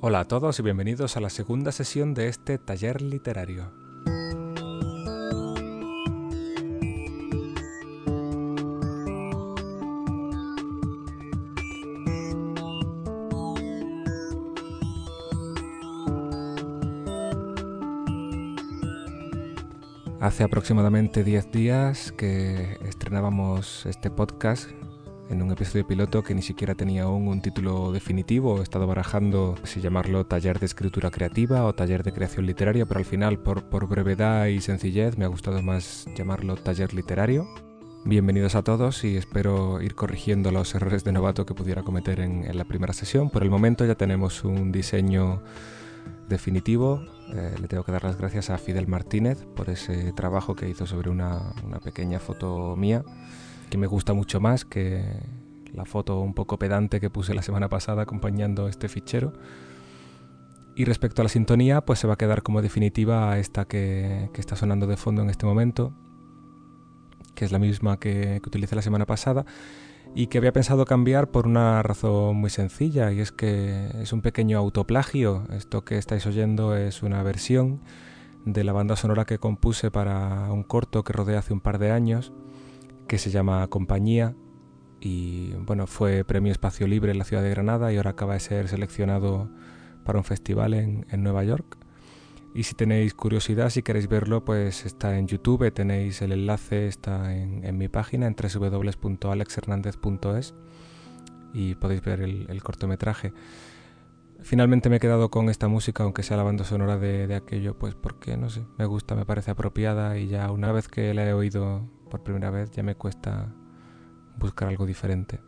Hola a todos y bienvenidos a la segunda sesión de este taller literario. Hace aproximadamente 10 días que estrenábamos este podcast en un episodio piloto que ni siquiera tenía aún un título definitivo. He estado barajando si llamarlo taller de escritura creativa o taller de creación literaria, pero al final, por, por brevedad y sencillez, me ha gustado más llamarlo taller literario. Bienvenidos a todos y espero ir corrigiendo los errores de novato que pudiera cometer en, en la primera sesión. Por el momento ya tenemos un diseño definitivo. Eh, le tengo que dar las gracias a Fidel Martínez por ese trabajo que hizo sobre una, una pequeña foto mía que me gusta mucho más que la foto un poco pedante que puse la semana pasada acompañando este fichero. Y respecto a la sintonía, pues se va a quedar como definitiva esta que, que está sonando de fondo en este momento, que es la misma que, que utilicé la semana pasada y que había pensado cambiar por una razón muy sencilla, y es que es un pequeño autoplagio. Esto que estáis oyendo es una versión de la banda sonora que compuse para un corto que rodé hace un par de años que se llama Compañía y bueno, fue premio Espacio Libre en la ciudad de Granada y ahora acaba de ser seleccionado para un festival en, en Nueva York. Y si tenéis curiosidad, si queréis verlo, pues está en YouTube, tenéis el enlace, está en, en mi página en www.alexhernandez.es y podéis ver el, el, cortometraje. Finalmente me he quedado con esta música, aunque sea la banda sonora de, de aquello, pues porque no sé, me gusta, me parece apropiada y ya una vez que la he oído por primera vez ya me cuesta buscar algo diferente.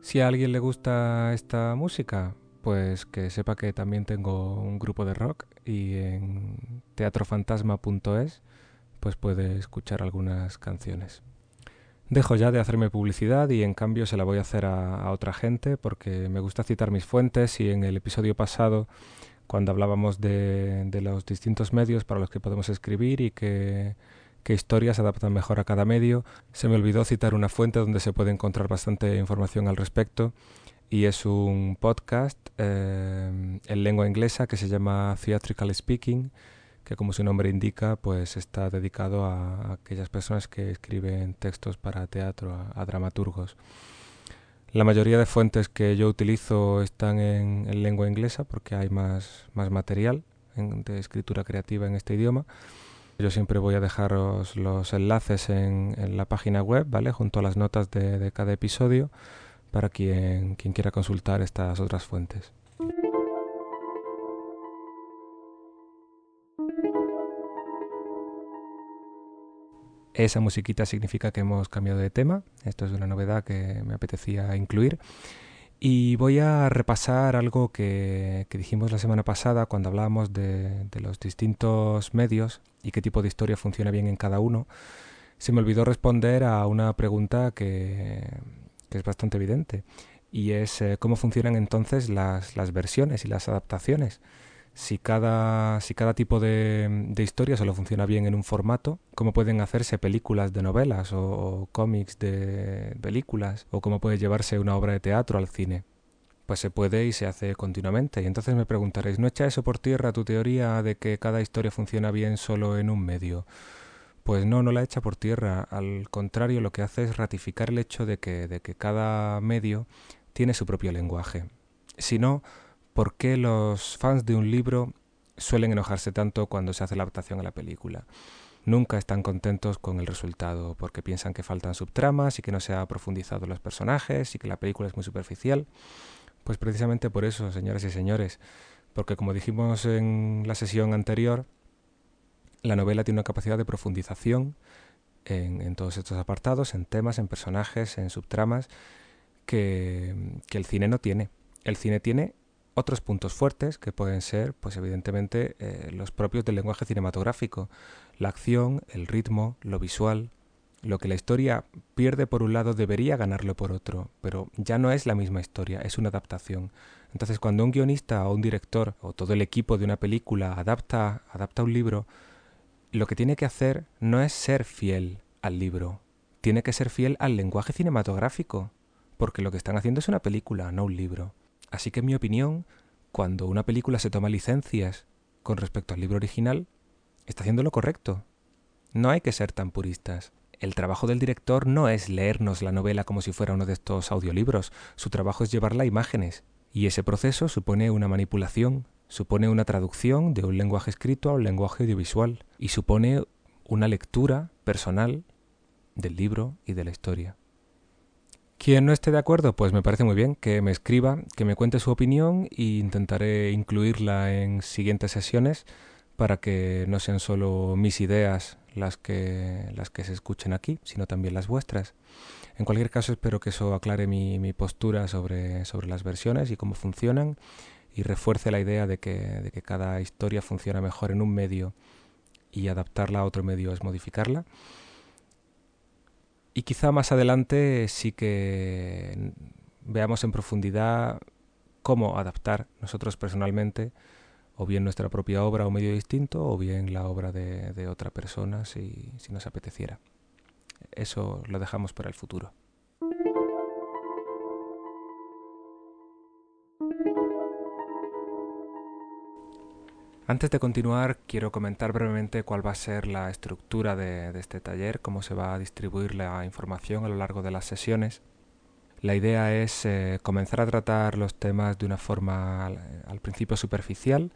Si a alguien le gusta esta música, pues que sepa que también tengo un grupo de rock y en teatrofantasma.es pues puede escuchar algunas canciones. Dejo ya de hacerme publicidad y en cambio se la voy a hacer a, otra gente porque me gusta citar mis fuentes y en el episodio pasado cuando hablábamos de los distintos medios para los que podemos escribir y que qué historias se adaptan mejor a cada medio. Se me olvidó citar una fuente donde se puede encontrar bastante información al respecto y es un podcast eh, en lengua inglesa que se llama Theatrical Speaking, que como su nombre indica, pues está dedicado a, aquellas personas que escriben textos para teatro, a, dramaturgos. La mayoría de fuentes que yo utilizo están en, en lengua inglesa porque hay más, más material de escritura creativa en este idioma. Yo siempre voy a dejaros los enlaces en, la página web, ¿vale? Junto a las notas de, de cada episodio para quien, quien quiera consultar estas otras fuentes. Esa musiquita significa que hemos cambiado de tema. Esto es una novedad que me apetecía incluir. Y voy a repasar algo que, que, dijimos la semana pasada cuando hablábamos de, de, los distintos medios y qué tipo de historia funciona bien en cada uno. Se me olvidó responder a una pregunta que, que es bastante evidente y es eh, cómo funcionan entonces las, las, versiones y las adaptaciones. Si cada, si cada tipo de, de, historia solo funciona bien en un formato, cómo pueden hacerse películas de novelas o, cómics de películas, o cómo puede llevarse una obra de teatro al cine. Pues se puede y se hace continuamente. Y entonces me preguntaréis, ¿no echa eso por tierra tu teoría de que cada historia funciona bien solo en un medio? Pues no, no la echa por tierra. Al contrario, lo que hace es ratificar el hecho de que, de que cada medio tiene su propio lenguaje. Si no, ¿por qué los fans de un libro suelen enojarse tanto cuando se hace la adaptación a la película? Nunca están contentos con el resultado porque piensan que faltan subtramas y que no se ha profundizado los personajes y que la película es muy superficial. Pues precisamente por eso, señoras y señores, porque como dijimos en la sesión anterior, la novela tiene una capacidad de profundización en, todos estos apartados, en temas, en personajes, en subtramas, que, que el cine no tiene. El cine tiene otros puntos fuertes que pueden ser, pues evidentemente, eh, los propios del lenguaje cinematográfico, la acción, el ritmo, lo visual. Lo que la historia pierde por un lado debería ganarlo por otro, pero ya no es la misma historia, es una adaptación. Entonces, cuando un guionista o un director o todo el equipo de una película adapta, adapta un libro, lo que tiene que hacer no es ser fiel al libro, tiene que ser fiel al lenguaje cinematográfico, porque lo que están haciendo es una película, no un libro. Así que en mi opinión, cuando una película se toma licencias con respecto al libro original, está haciendo lo correcto. No hay que ser tan puristas. El trabajo del director no es leernos la novela como si fuera uno de estos audiolibros, su trabajo es llevarla a imágenes, y ese proceso supone una manipulación, supone una traducción de un lenguaje escrito a un lenguaje audiovisual, y supone una lectura personal del libro y de la historia. Quien no esté de acuerdo, pues me parece muy bien que me escriba, que me cuente su opinión e intentaré incluirla en siguientes sesiones para que no sean solo mis ideas las que, las que se escuchen aquí, sino también las vuestras. En cualquier caso, espero que eso aclare mi, mi postura sobre, sobre las versiones y cómo funcionan y refuerce la idea de que, de que cada historia funciona mejor en un medio y adaptarla a otro medio es modificarla. Y quizá más adelante sí que veamos en profundidad cómo adaptar nosotros personalmente o bien nuestra propia obra o medio distinto o bien la obra de, otra persona si nos apeteciera. Eso lo dejamos para el futuro. Antes de continuar, quiero comentar brevemente cuál va a ser la estructura de, este taller, cómo se va a distribuir la información a lo largo de las sesiones. La idea es eh, comenzar a tratar los temas de una forma al, principio superficial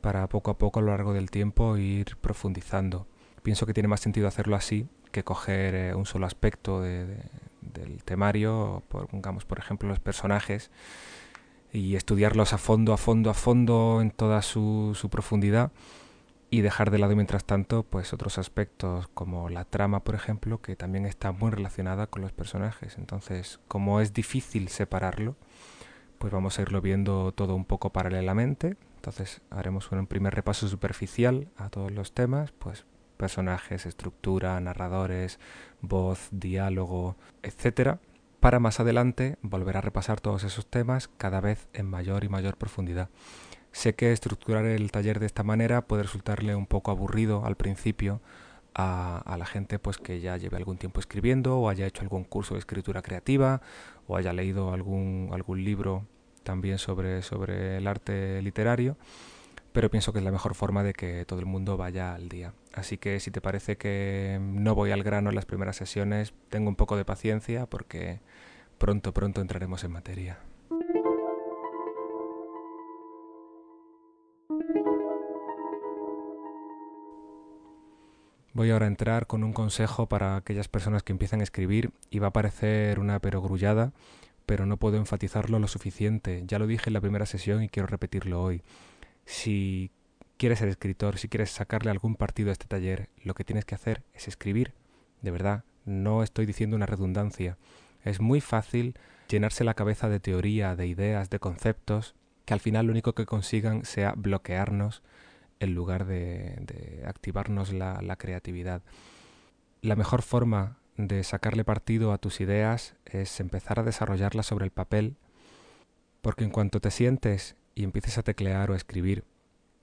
para poco a poco a lo largo del tiempo ir profundizando. Pienso que tiene más sentido hacerlo así que coger eh, un solo aspecto de, de, del temario, pongamos por ejemplo los personajes, y estudiarlos a fondo, a fondo, a fondo en toda su, su, profundidad y dejar de lado mientras tanto pues otros aspectos como la trama por ejemplo que también está muy relacionada con los personajes. Entonces como es difícil separarlo pues vamos a irlo viendo todo un poco paralelamente. Entonces haremos un primer repaso superficial a todos los temas pues personajes estructura narradores voz diálogo etcétera para más adelante volver a repasar todos esos temas cada vez en mayor y mayor profundidad. Sé que estructurar el taller de esta manera puede resultarle un poco aburrido al principio a, a, la gente pues que ya lleve algún tiempo escribiendo o haya hecho algún curso de escritura creativa o haya leído algún, algún libro también sobre, sobre el arte literario pero pienso que es la mejor forma de que todo el mundo vaya al día. Así que si te parece que no voy al grano en las primeras sesiones, tengo un poco de paciencia porque pronto, pronto entraremos en materia. Voy ahora a entrar con un consejo para aquellas personas que empiezan a escribir y va a parecer una perogrullada, pero no puedo enfatizarlo lo suficiente. Ya lo dije en la primera sesión y quiero repetirlo hoy. Si quieres ser escritor, si quieres sacarle algún partido a este taller, lo que tienes que hacer es escribir. De verdad, no estoy diciendo una redundancia. Es muy fácil llenarse la cabeza de teoría, de ideas, de conceptos, que al final lo único que consigan sea bloquearnos en lugar de, activarnos la creatividad. La mejor forma de sacarle partido a tus ideas es empezar a desarrollarlas sobre el papel, porque en cuanto te sientes y empieces a teclear o a escribir,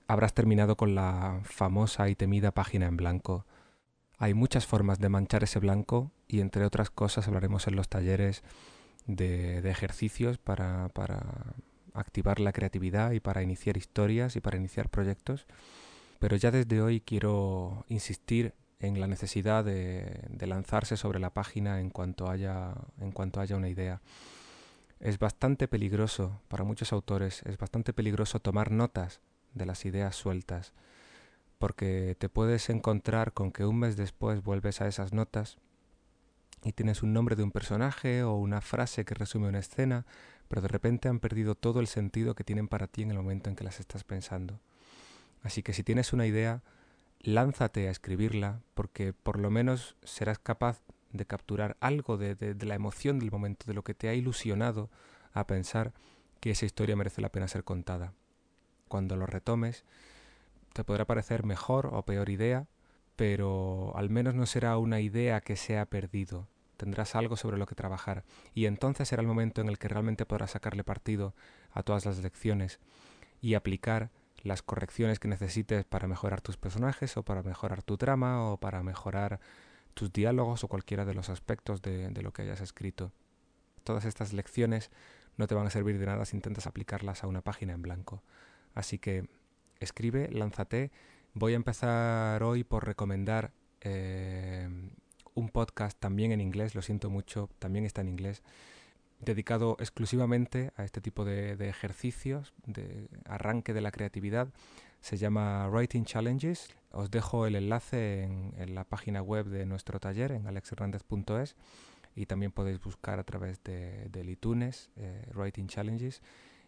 habrás terminado con la famosa y temida página en blanco. Hay muchas formas de manchar ese blanco y entre otras cosas hablaremos en los talleres de, ejercicios para, activar la creatividad y para iniciar historias y para iniciar proyectos. Pero ya desde hoy quiero insistir en la necesidad de, lanzarse sobre la página en cuanto haya una idea es bastante peligroso para muchos autores, es bastante peligroso tomar notas de las ideas sueltas, porque te puedes encontrar con que un mes después vuelves a esas notas y tienes un nombre de un personaje o una frase que resume una escena, pero de repente han perdido todo el sentido que tienen para ti en el momento en que las estás pensando. Así que si tienes una idea, lánzate a escribirla, porque por lo menos serás capaz de capturar algo de, de, la emoción del momento, de lo que te ha ilusionado a pensar que esa historia merece la pena ser contada. Cuando lo retomes, te podrá parecer mejor o peor idea, pero al menos no será una idea que se ha perdido. Tendrás algo sobre lo que trabajar y entonces será el momento en el que realmente podrás sacarle partido a todas las lecciones y aplicar las correcciones que necesites para mejorar tus personajes o para mejorar tu trama o para mejorar tus diálogos o cualquiera de los aspectos de, lo que hayas escrito. Todas estas lecciones no te van a servir de nada si intentas aplicarlas a una página en blanco. Así que escribe, lánzate. Voy a empezar hoy por recomendar eh, un podcast también en inglés, lo siento mucho, también está en inglés, dedicado exclusivamente a este tipo de, ejercicios, de arranque de la creatividad. Se llama Writing Challenges. Os dejo el enlace en, la página web de nuestro taller en alexhernandez.es y también podéis buscar a través de, iTunes eh, Writing Challenges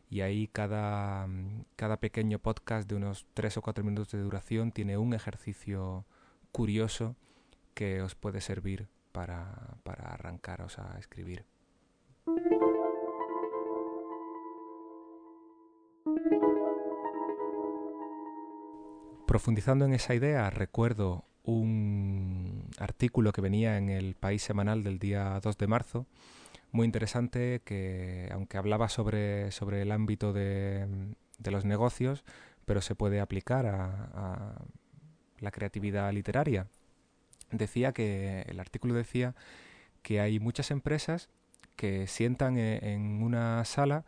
y ahí cada, cada pequeño podcast de unos 3 o 4 minutos de duración tiene un ejercicio curioso que os puede servir para, para arrancaros a escribir. Profundizando en esa idea, recuerdo un artículo que venía en el País Semanal del día 2 de marzo, muy interesante, que aunque hablaba sobre, sobre el ámbito de, de los negocios, pero se puede aplicar a, a la creatividad literaria. Decía que, el artículo decía que hay muchas empresas que sientan e, en una sala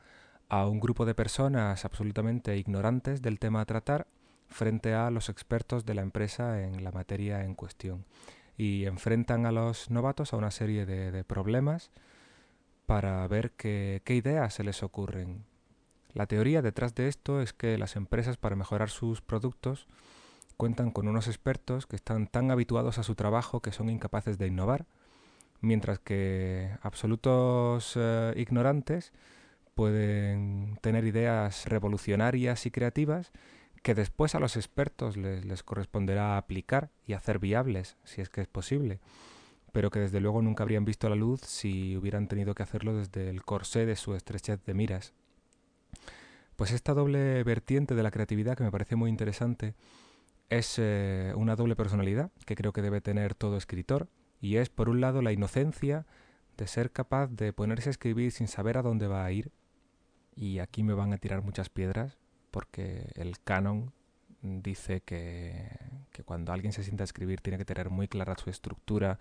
a un grupo de personas absolutamente ignorantes del tema a tratar frente a los expertos de la empresa en la materia en cuestión y enfrentan a los novatos a una serie de, problemas para ver qué, ideas se les ocurren. La teoría detrás de esto es que las empresas para mejorar sus productos cuentan con unos expertos que están tan habituados a su trabajo que son incapaces de innovar, mientras que absolutos eh, ignorantes pueden tener ideas revolucionarias y creativas que después a los expertos les, corresponderá aplicar y hacer viables, si es que es posible, pero que desde luego nunca habrían visto la luz si hubieran tenido que hacerlo desde el corsé de su estrechez de miras. Pues esta doble vertiente de la creatividad que me parece muy interesante es eh, una doble personalidad que creo que debe tener todo escritor, y es por un lado la inocencia de ser capaz de ponerse a escribir sin saber a dónde va a ir, y aquí me van a tirar muchas piedras, porque el canon dice que, cuando alguien se sienta a escribir tiene que tener muy clara su estructura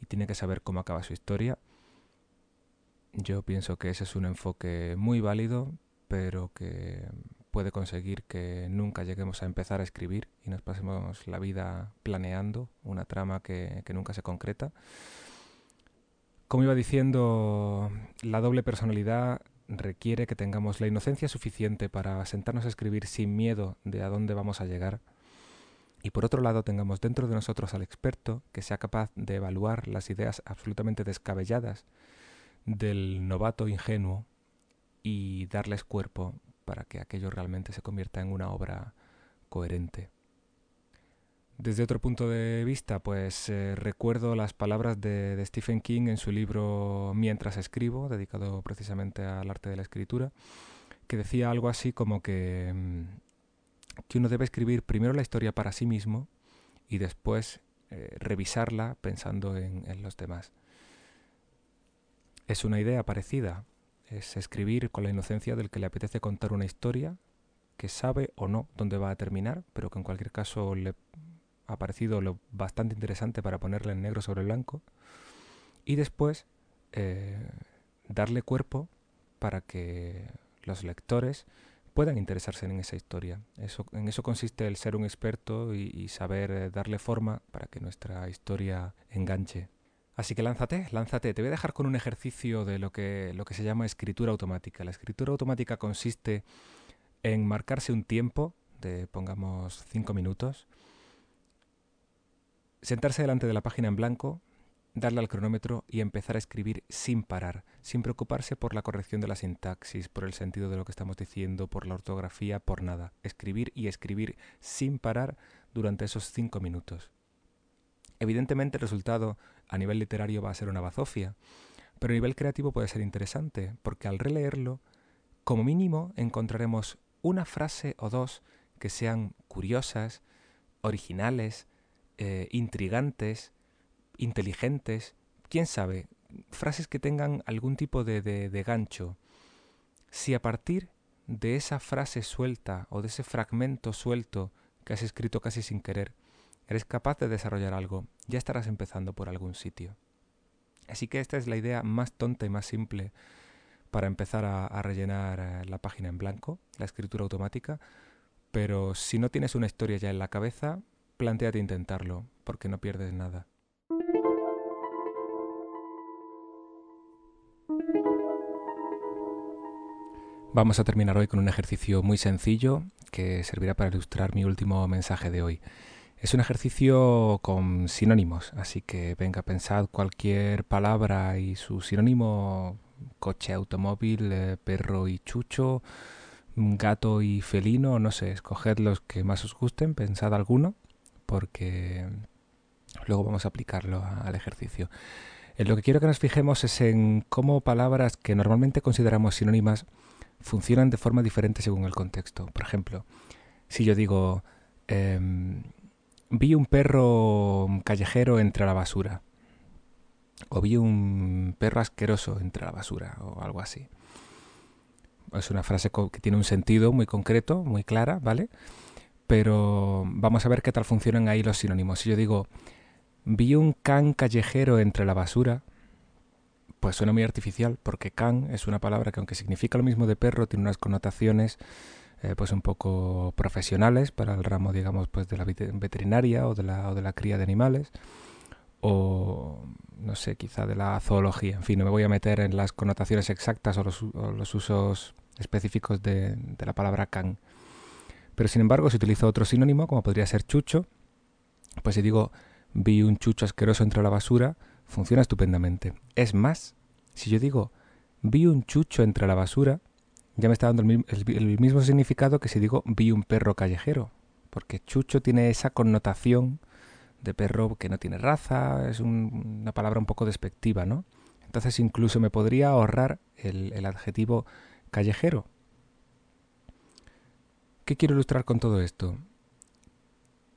y tiene que saber cómo acaba su historia. Yo pienso que ese es un enfoque muy válido, pero que puede conseguir que nunca lleguemos a empezar a escribir y nos pasemos la vida planeando una trama que, nunca se concreta. Como iba diciendo, la doble personalidad requiere que tengamos la inocencia suficiente para sentarnos a escribir sin miedo de a dónde vamos a llegar. Y por otro lado tengamos dentro de nosotros al experto que sea capaz de evaluar las ideas absolutamente descabelladas del novato ingenuo y darles cuerpo para que aquello realmente se convierta en una obra coherente. Desde otro punto de vista, pues eh, recuerdo las palabras de, Stephen King en su libro Mientras escribo, dedicado precisamente al arte de la escritura, que decía algo así como que, mm, que uno debe escribir primero la historia para sí mismo y después eh, revisarla pensando en, en los demás. Es una idea parecida, es escribir con la inocencia del que le apetece contar una historia que sabe o no dónde va a terminar, pero que en cualquier caso le ha parecido lo bastante interesante para ponerle en negro sobre blanco. Y después eh, darle cuerpo para que los lectores puedan interesarse en esa historia. Eso, en eso consiste el ser un experto y, saber eh, darle forma para que nuestra historia enganche. Así que lánzate, lánzate. Te voy a dejar con un ejercicio de lo que, lo que se llama escritura automática. La escritura automática consiste en marcarse un tiempo de, pongamos, cinco minutos, sentarse delante de la página en blanco, darle al cronómetro y empezar a escribir sin parar, sin preocuparse por la corrección de la sintaxis, por el sentido de lo que estamos diciendo, por la ortografía, por nada. Escribir y escribir sin parar durante esos cinco minutos. Evidentemente el resultado a nivel literario va a ser una bazofia, pero a nivel creativo puede ser interesante, porque al releerlo, como mínimo encontraremos una frase o dos que sean curiosas, originales, eh, intrigantes, inteligentes, quién sabe, frases que tengan algún tipo de, de gancho. Si a partir de esa frase suelta o de ese fragmento suelto que has escrito casi sin querer, eres capaz de desarrollar algo, ya estarás empezando por algún sitio. Así que esta es la idea más tonta y más simple, para empezar a, rellenar eh, la página en blanco, la escritura automática, pero si no tienes una historia ya en la cabeza, planteate intentarlo, porque no pierdes nada. Vamos a terminar hoy con un ejercicio muy sencillo que servirá para ilustrar mi último mensaje de hoy. Es un ejercicio con sinónimos, así que venga, pensad cualquier palabra y su sinónimo, coche, automóvil, eh, perro y chucho, gato y felino, no sé, escoged los que más os gusten, pensad alguno, porque luego vamos a aplicarlo al ejercicio. En lo que quiero que nos fijemos es en cómo palabras que normalmente consideramos sinónimas funcionan de forma diferente según el contexto. Por ejemplo, si yo digo, em, vi un perro callejero entre la basura, o vi un perro asqueroso entre la basura, o algo así. Es una frase que tiene un sentido muy concreto, muy clara, ¿vale? Pero vamos a ver qué tal funcionan ahí los sinónimos. Si yo digo, vi un can callejero entre la basura, pues suena muy artificial, porque can es una palabra que aunque significa lo mismo de perro, tiene unas connotaciones eh, pues un poco profesionales para el ramo, digamos, pues de la veterinaria o de la, o de la cría de animales, o no sé, quizá de la zoología. En fin, no me voy a meter en las connotaciones exactas o los, usos específicos de, de la palabra can. Pero sin embargo, si utilizo otro sinónimo, como podría ser chucho, pues si digo vi un chucho asqueroso entre la basura, funciona estupendamente. Es más, si yo digo vi un chucho entre la basura, ya me está dando el, mismo significado que si digo vi un perro callejero, porque chucho tiene esa connotación de perro que no tiene raza, es una palabra un poco despectiva, ¿no? Entonces incluso me podría ahorrar el, el adjetivo callejero. ¿Qué quiero ilustrar con todo esto?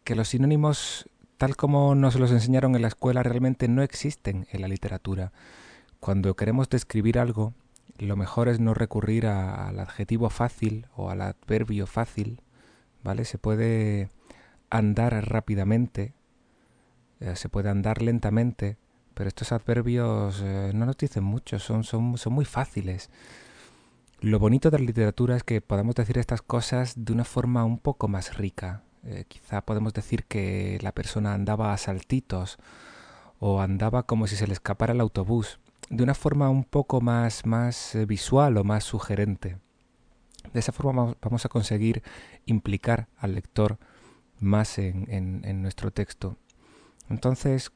Que los sinónimos tal como nos los enseñaron en la escuela, realmente no existen en la literatura. Cuando queremos describir algo, lo mejor es no recurrir al adjetivo fácil o al adverbio fácil, ¿vale? Se puede andar rápidamente, eh, se puede andar lentamente, pero estos adverbios eh, no nos dicen mucho, son, son, son muy fáciles. Lo bonito de la literatura es que podamos decir estas cosas de una forma un poco más rica, eh, quizá podemos decir que la persona andaba a saltitos o andaba como si se le escapara el autobús, de una forma un poco más, más eh, visual o más sugerente. De esa forma vamos a conseguir implicar al lector más en, en nuestro texto. Entonces,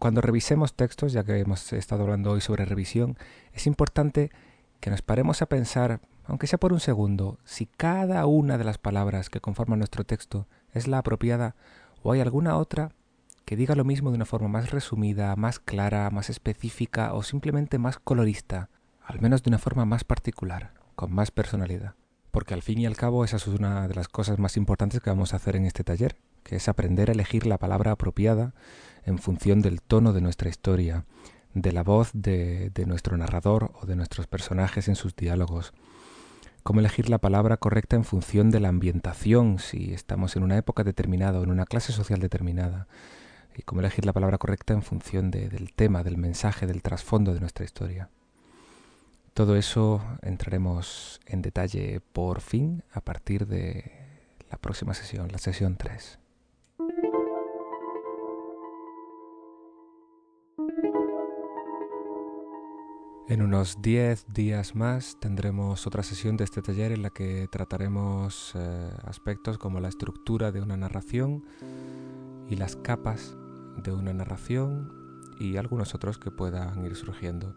cuando revisemos textos, ya que hemos estado hablando hoy sobre revisión, es importante que nos paremos a pensar aunque sea por un segundo, si cada una de las palabras que conforman nuestro texto es la apropiada o hay alguna otra que diga lo mismo de una forma más resumida, más clara, más específica o simplemente más colorista, al menos de una forma más particular, con más personalidad. Porque al fin y al cabo esa es una de las cosas más importantes que vamos a hacer en este taller, que es aprender a elegir la palabra apropiada en función del tono de nuestra historia, de la voz de, de nuestro narrador o de nuestros personajes en sus diálogos, cómo elegir la palabra correcta en función de la ambientación, si estamos en una época determinada o en una clase social determinada, y cómo elegir la palabra correcta en función del tema, del mensaje, del trasfondo de nuestra historia. Todo eso entraremos en detalle por fin a partir de la próxima sesión, la sesión 3. En unos 10 días más tendremos otra sesión de este taller en la que trataremos eh, aspectos como la estructura de una narración y las capas de una narración y algunos otros que puedan ir surgiendo.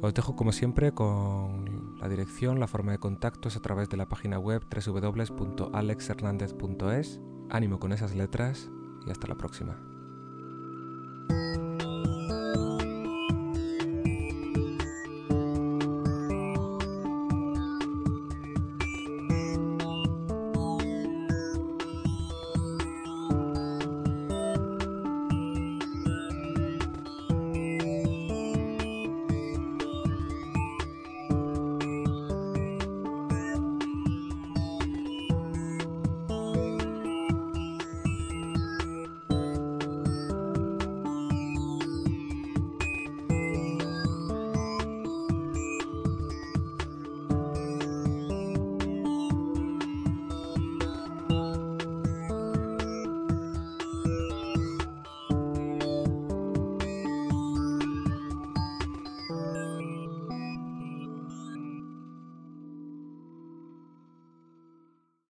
Os dejo como siempre con la dirección, la forma de contactos a través de la página web www.alexhernandez.es. Ánimo con esas letras y hasta la próxima.